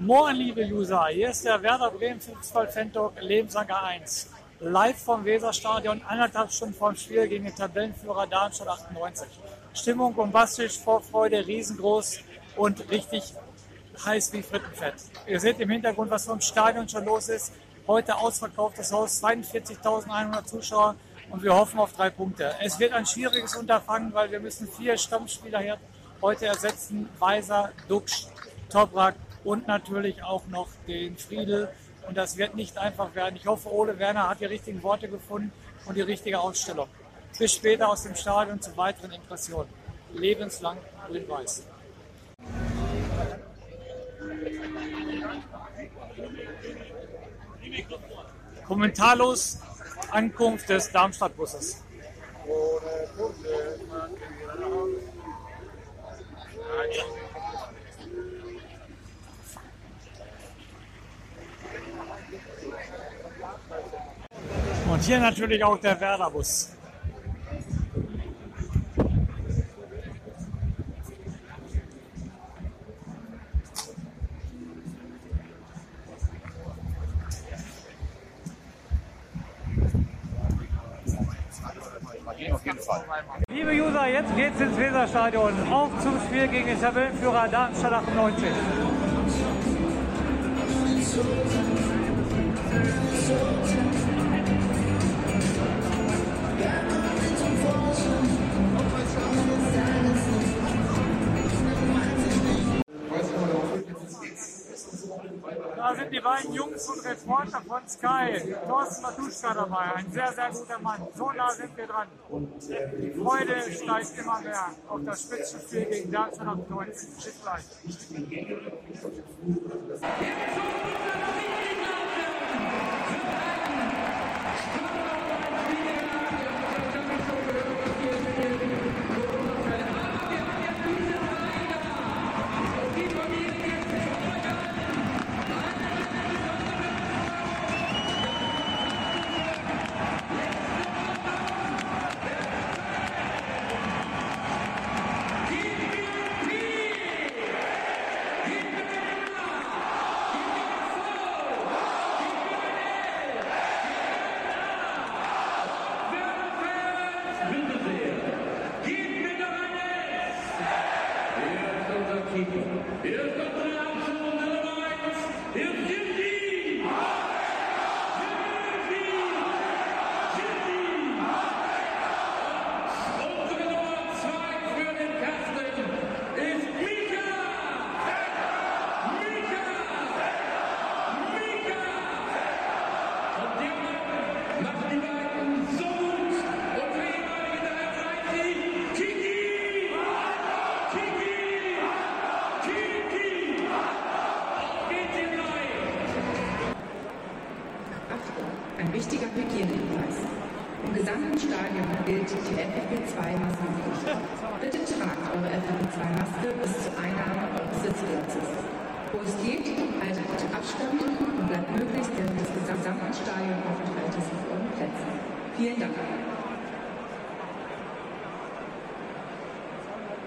Moin, liebe User. Hier ist der Werder Bremen Fußball Fan Talk Lebensanker 1. Live vom Weserstadion, anderthalb Stunden vorm Spiel gegen den Tabellenführer Darmstadt 98. Stimmung bombastisch, Vorfreude riesengroß und richtig heiß wie Frittenfett. Ihr seht im Hintergrund, was vom Stadion schon los ist. Heute ausverkauftes Haus, 42.100 Zuschauer und wir hoffen auf drei Punkte. Es wird ein schwieriges Unterfangen, weil wir müssen vier Stammspieler hier heute ersetzen. Weiser, Duxch, Toprak und natürlich auch noch den Friedel. Und das wird nicht einfach werden. Ich hoffe, Ole Werner hat die richtigen Worte gefunden und die richtige Ausstellung. Bis später aus dem Stadion zu weiteren Impressionen. Lebenslang grün-weiß. Kommentarlos Ankunft des Darmstadt-Busses. Und hier natürlich auch der Werder-Bus. Liebe User, jetzt geht's ins Weserstadion. Auf zum Spiel gegen den Tabellenführer Darmstadt 98. Da und Reporter von Sky. Thorsten Matuschka dabei, ein sehr, sehr guter Mann. So nah sind wir dran. Die Freude steigt immer mehr auf das Spitzenspiel gegen Darmstadt 98. Bis gleich. Here's the triumph of the Levites. Here's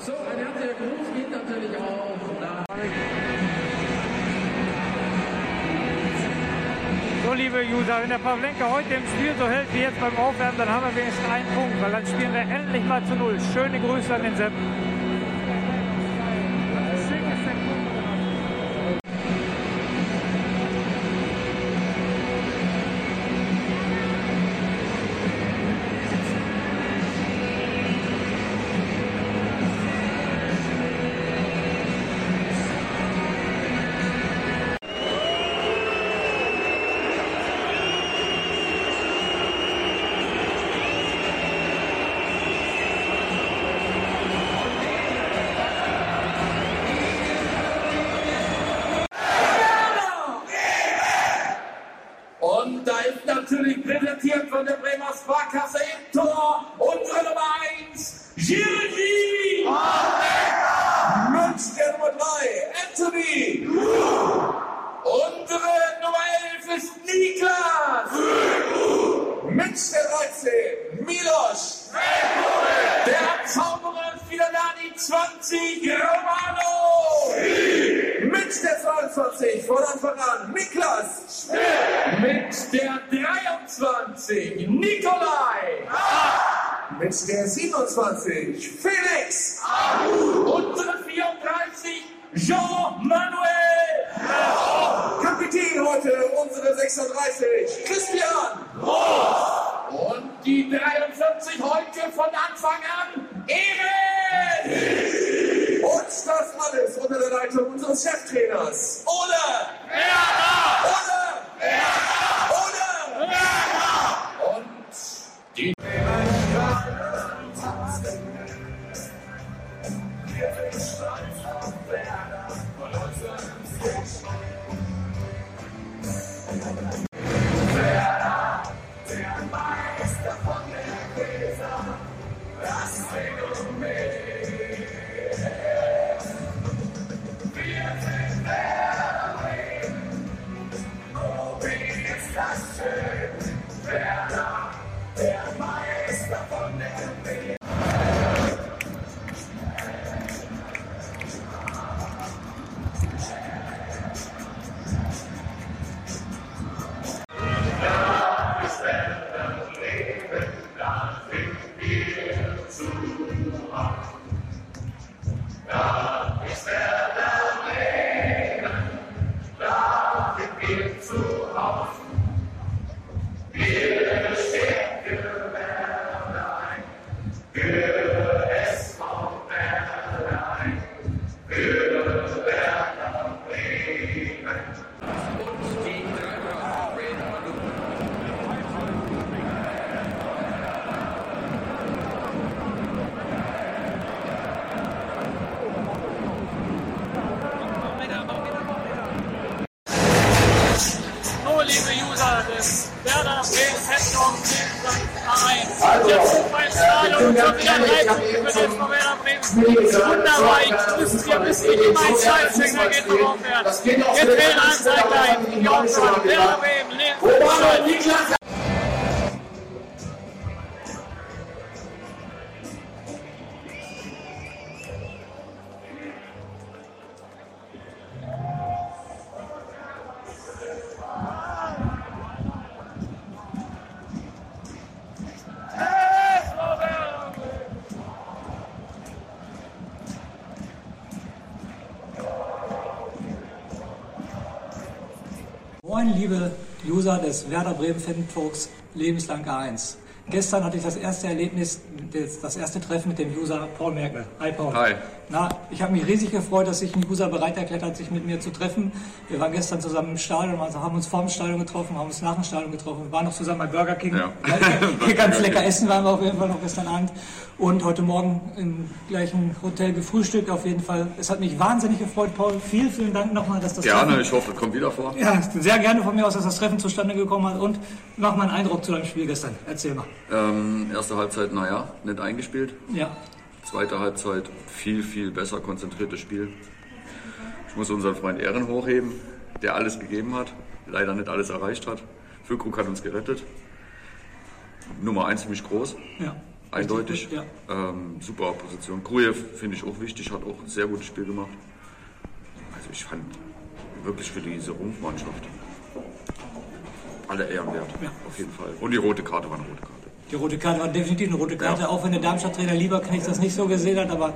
So, ein herzlicher Gruß geht natürlich auch nach. So, liebe User, wenn der Pavlenka heute im Spiel so hält wie jetzt beim Aufwärmen, dann haben wir wenigstens einen Punkt, weil dann spielen wir endlich mal zu Null. Schöne Grüße an den Sepp. 28 Felix Abu. Unsere 34 Jean-Manuel Kapitän heute, unsere 36 Christian. Jetzt wählen Anzeige ein. Moin, liebe User des Werder Bremen Fantalks Lebenslang A1. Gestern hatte ich das erste Erlebnis, das erste Treffen mit dem User Paul Merkel. Hi Paul. Hi. Na, ich habe mich riesig gefreut, dass sich ein User bereit erklärt hat, sich mit mir zu treffen. Wir waren gestern zusammen im Stadion, also haben uns vor dem Stadion getroffen, haben uns nach dem Stadion getroffen, wir waren noch zusammen bei Burger King. Ja. Hier ganz lecker essen waren wir auf jeden Fall noch gestern Abend. Und heute Morgen im gleichen Hotel gefrühstückt auf jeden Fall. Es hat mich wahnsinnig gefreut, Paul. Vielen, vielen Dank nochmal, dass das Gerne, Treffen- ich hoffe, es kommt wieder vor. ja, sehr gerne von mir aus, dass das Treffen zustande gekommen hat. Und mach mal einen Eindruck zu deinem Spiel gestern. Erzähl mal. Ähm, erste Halbzeit, naja, nicht eingespielt. Ja, Zweite Halbzeit, viel, viel besser konzentriertes Spiel. Ich muss unseren Freund Ehren hochheben, der alles gegeben hat, leider nicht alles erreicht hat. Füllkrug hat uns gerettet. Nummer eins für mich groß, ja. eindeutig. Gut, Ähm, super Position. Krujew finde ich auch wichtig, hat auch ein sehr gutes Spiel gemacht. Also ich fand wirklich für diese Rumpfmannschaft alle Ehren wert, Ja. auf jeden Fall. Und die rote Karte war eine rote Karte. Die rote Karte war definitiv eine rote Karte, Ja. auch wenn der Darmstadt-Trainer Lieberknecht das nicht so gesehen hat. Aber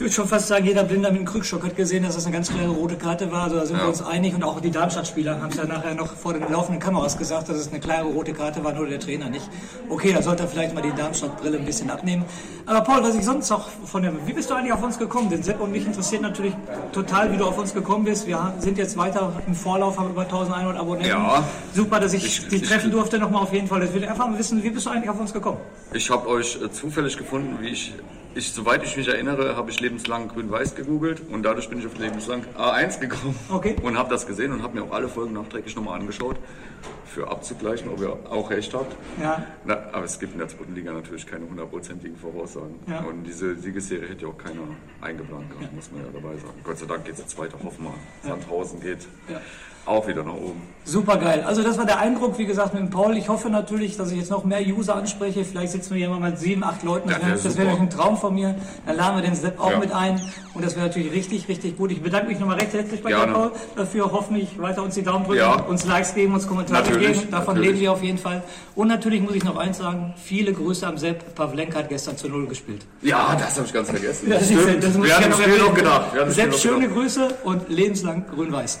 ich würde schon fast sagen, jeder Blinder mit dem Krückstock hat gesehen, dass das eine ganz klare rote Karte war. Also da sind wir Ja. uns einig. Und auch die Darmstadt-Spieler haben es ja nachher noch vor den laufenden Kameras gesagt, dass es eine klare rote Karte war, nur der Trainer nicht. Okay, da sollte er vielleicht mal die Darmstadt-Brille ein bisschen abnehmen. Aber Paul, was ich sonst noch von dem... Wie bist du eigentlich auf uns gekommen? Den Sepp und mich interessiert natürlich total, wie du auf uns gekommen bist. Wir sind jetzt weiter im Vorlauf, haben über 1100 Abonnenten. Ja. Super, dass ich, Ich- dich ich- treffen durfte nochmal auf jeden Fall. Ich will einfach mal wissen, wie bist du eigentlich auf uns gekommen? Ich habe euch äh, zufällig gefunden, wie ich, ich, soweit ich mich erinnere, habe ich lebenslang grün-weiß gegoogelt und dadurch bin ich auf lebenslang A1 gekommen Okay. und habe das gesehen und habe mir auch alle Folgen nachträglich nochmal angeschaut, für abzugleichen, ob ihr auch recht habt. Ja. Na, aber es gibt in der zweiten Liga natürlich keine hundertprozentigen Voraussagen. Ja. Und diese Siegesserie hätte ja auch keiner eingeplant gehabt, muss man ja dabei sagen. Gott sei Dank geht es jetzt weiter, hoffen wir. Sandhausen geht auch wieder nach oben. Super geil. Also das war der Eindruck, wie gesagt, mit dem Paul. Ich hoffe natürlich, dass ich jetzt noch mehr User anspreche. Vielleicht sitzen wir hier mal mit sieben, acht Leuten. Das Ja, wäre wär das ein Traum von mir. Dann laden wir den Sepp auch Ja. mit ein. Und das wäre natürlich richtig, richtig gut. Ich bedanke mich nochmal recht herzlich bei dir. Paul, dafür. Hoffentlich weiter uns die Daumen drücken, Ja. uns Likes geben, uns Kommentare Natürlich, geben. Davon natürlich. leben wir auf jeden Fall. Und natürlich muss ich noch eins sagen. Viele Grüße am Sepp. Pavlenka hat gestern zu Null gespielt. Ja, das habe ich ganz vergessen. Das, ist, Stimmt. das muss wir ich ja hatten noch das noch gedacht. Das Sepp, schöne gedacht. Grüße und lebenslang grün-weiß.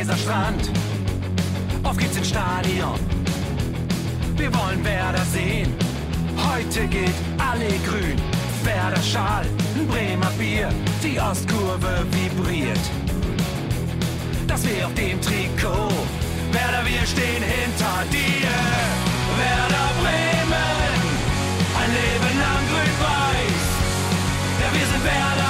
Weserstrand. Auf geht's ins Stadion. Wir wollen Werder sehen. Heute geht alle grün. Werder Schal, ein Bremer Bier. Die Ostkurve vibriert. Das wir auf dem Trikot. Werder, wir stehen hinter dir. Werder Bremen. Ein Leben lang grün-weiß. Ja, wir sind Werder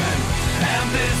And this